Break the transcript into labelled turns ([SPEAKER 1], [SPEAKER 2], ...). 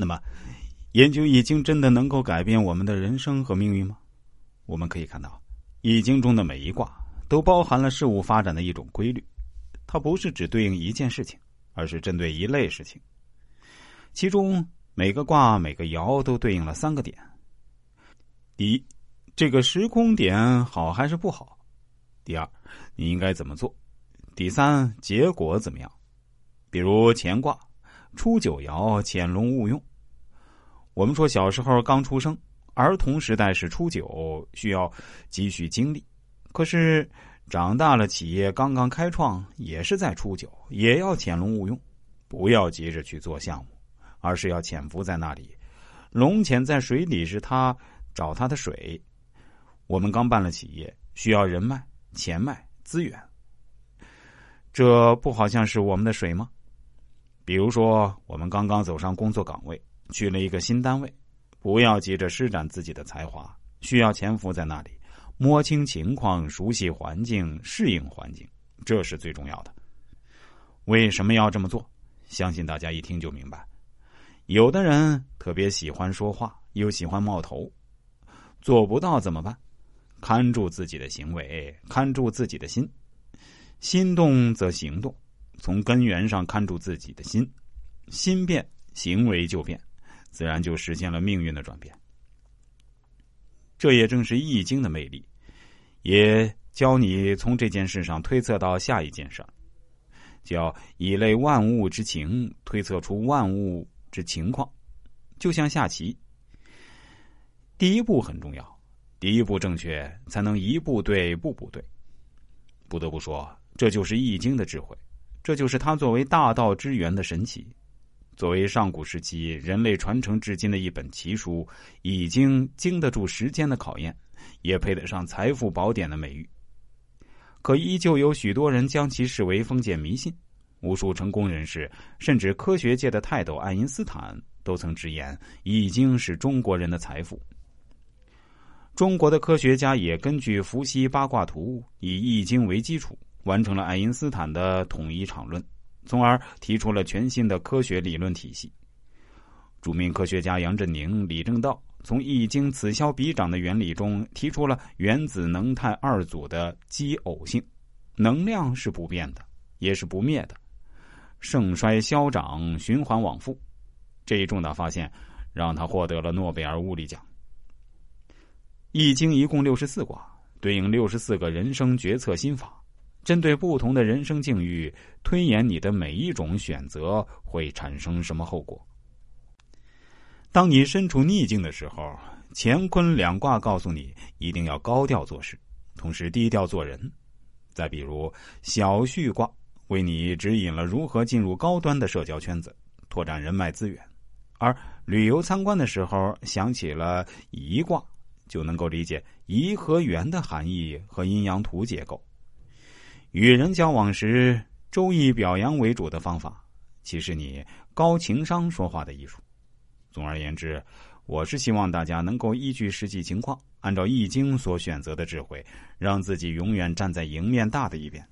[SPEAKER 1] 那么，研究易经真的能够改变我们的人生和命运吗？我们可以看到，易经中的每一卦都包含了事物发展的一种规律，它不是只对应一件事情，而是针对一类事情。其中每个卦、每个爻都对应了三个点：第一，这个时空点好还是不好；第二，你应该怎么做；第三，结果怎么样？比如乾卦，初九爻潜龙勿用。我们说小时候刚出生，儿童时代是初九，需要积蓄精力；可是长大了，企业刚刚开创，也是在初九，也要潜龙勿用。不要急着去做项目，而是要潜伏在那里。龙潜在水里是它找它的水。我们刚办了企业，需要人脉、钱脉、资源，这不好像是我们的水吗？比如说，我们刚刚走上工作岗位，去了一个新单位，不要急着施展自己的才华，需要潜伏在那里，摸清情况，熟悉环境，适应环境，这是最重要的。为什么要这么做？相信大家一听就明白。有的人特别喜欢说话，又喜欢冒头，做不到怎么办？看住自己的行为，看住自己的心，心动则行动。从根源上看住自己的心，心变，行为就变，自然就实现了命运的转变。这也正是《易经》的魅力，也教你从这件事上推测到下一件事叫以类万物之情，推测出万物之情况，就像下棋。第一步很重要，第一步正确，才能一步对，步步对。不得不说，这就是《易经》的智慧。这就是它作为大道之源的神奇，作为上古时期人类传承至今的一本奇书，已经经得住时间的考验，也配得上财富宝典的美誉。可依旧有许多人将其视为封建迷信，无数成功人士，甚至科学界的泰斗爱因斯坦都曾直言，《易经》是中国人的财富。中国的科学家也根据伏羲八卦图，以《易经》为基础。完成了爱因斯坦的统一场论，从而提出了全新的科学理论体系。著名科学家杨振宁、李政道从《易经》此消彼长的原理中提出了原子能态二组的奇偶性，能量是不变的，也是不灭的，盛衰消长，循环往复。这一重大发现让他获得了诺贝尔物理奖。《易经》一共六十四卦，对应六十四个人生决策心法。针对不同的人生境遇，推演你的每一种选择会产生什么后果。当你身处逆境的时候，乾坤两卦告诉你一定要高调做事，同时低调做人。再比如小旭卦，为你指引了如何进入高端的社交圈子，拓展人脉资源；而旅游参观的时候想起了颐卦，就能够理解颐和园的含义和阴阳图结构。与人交往时，周易表扬为主的方法，其实你高情商说话的艺术。总而言之，我是希望大家能够依据实际情况，按照易经所选择的智慧，让自己永远站在赢面大的一边。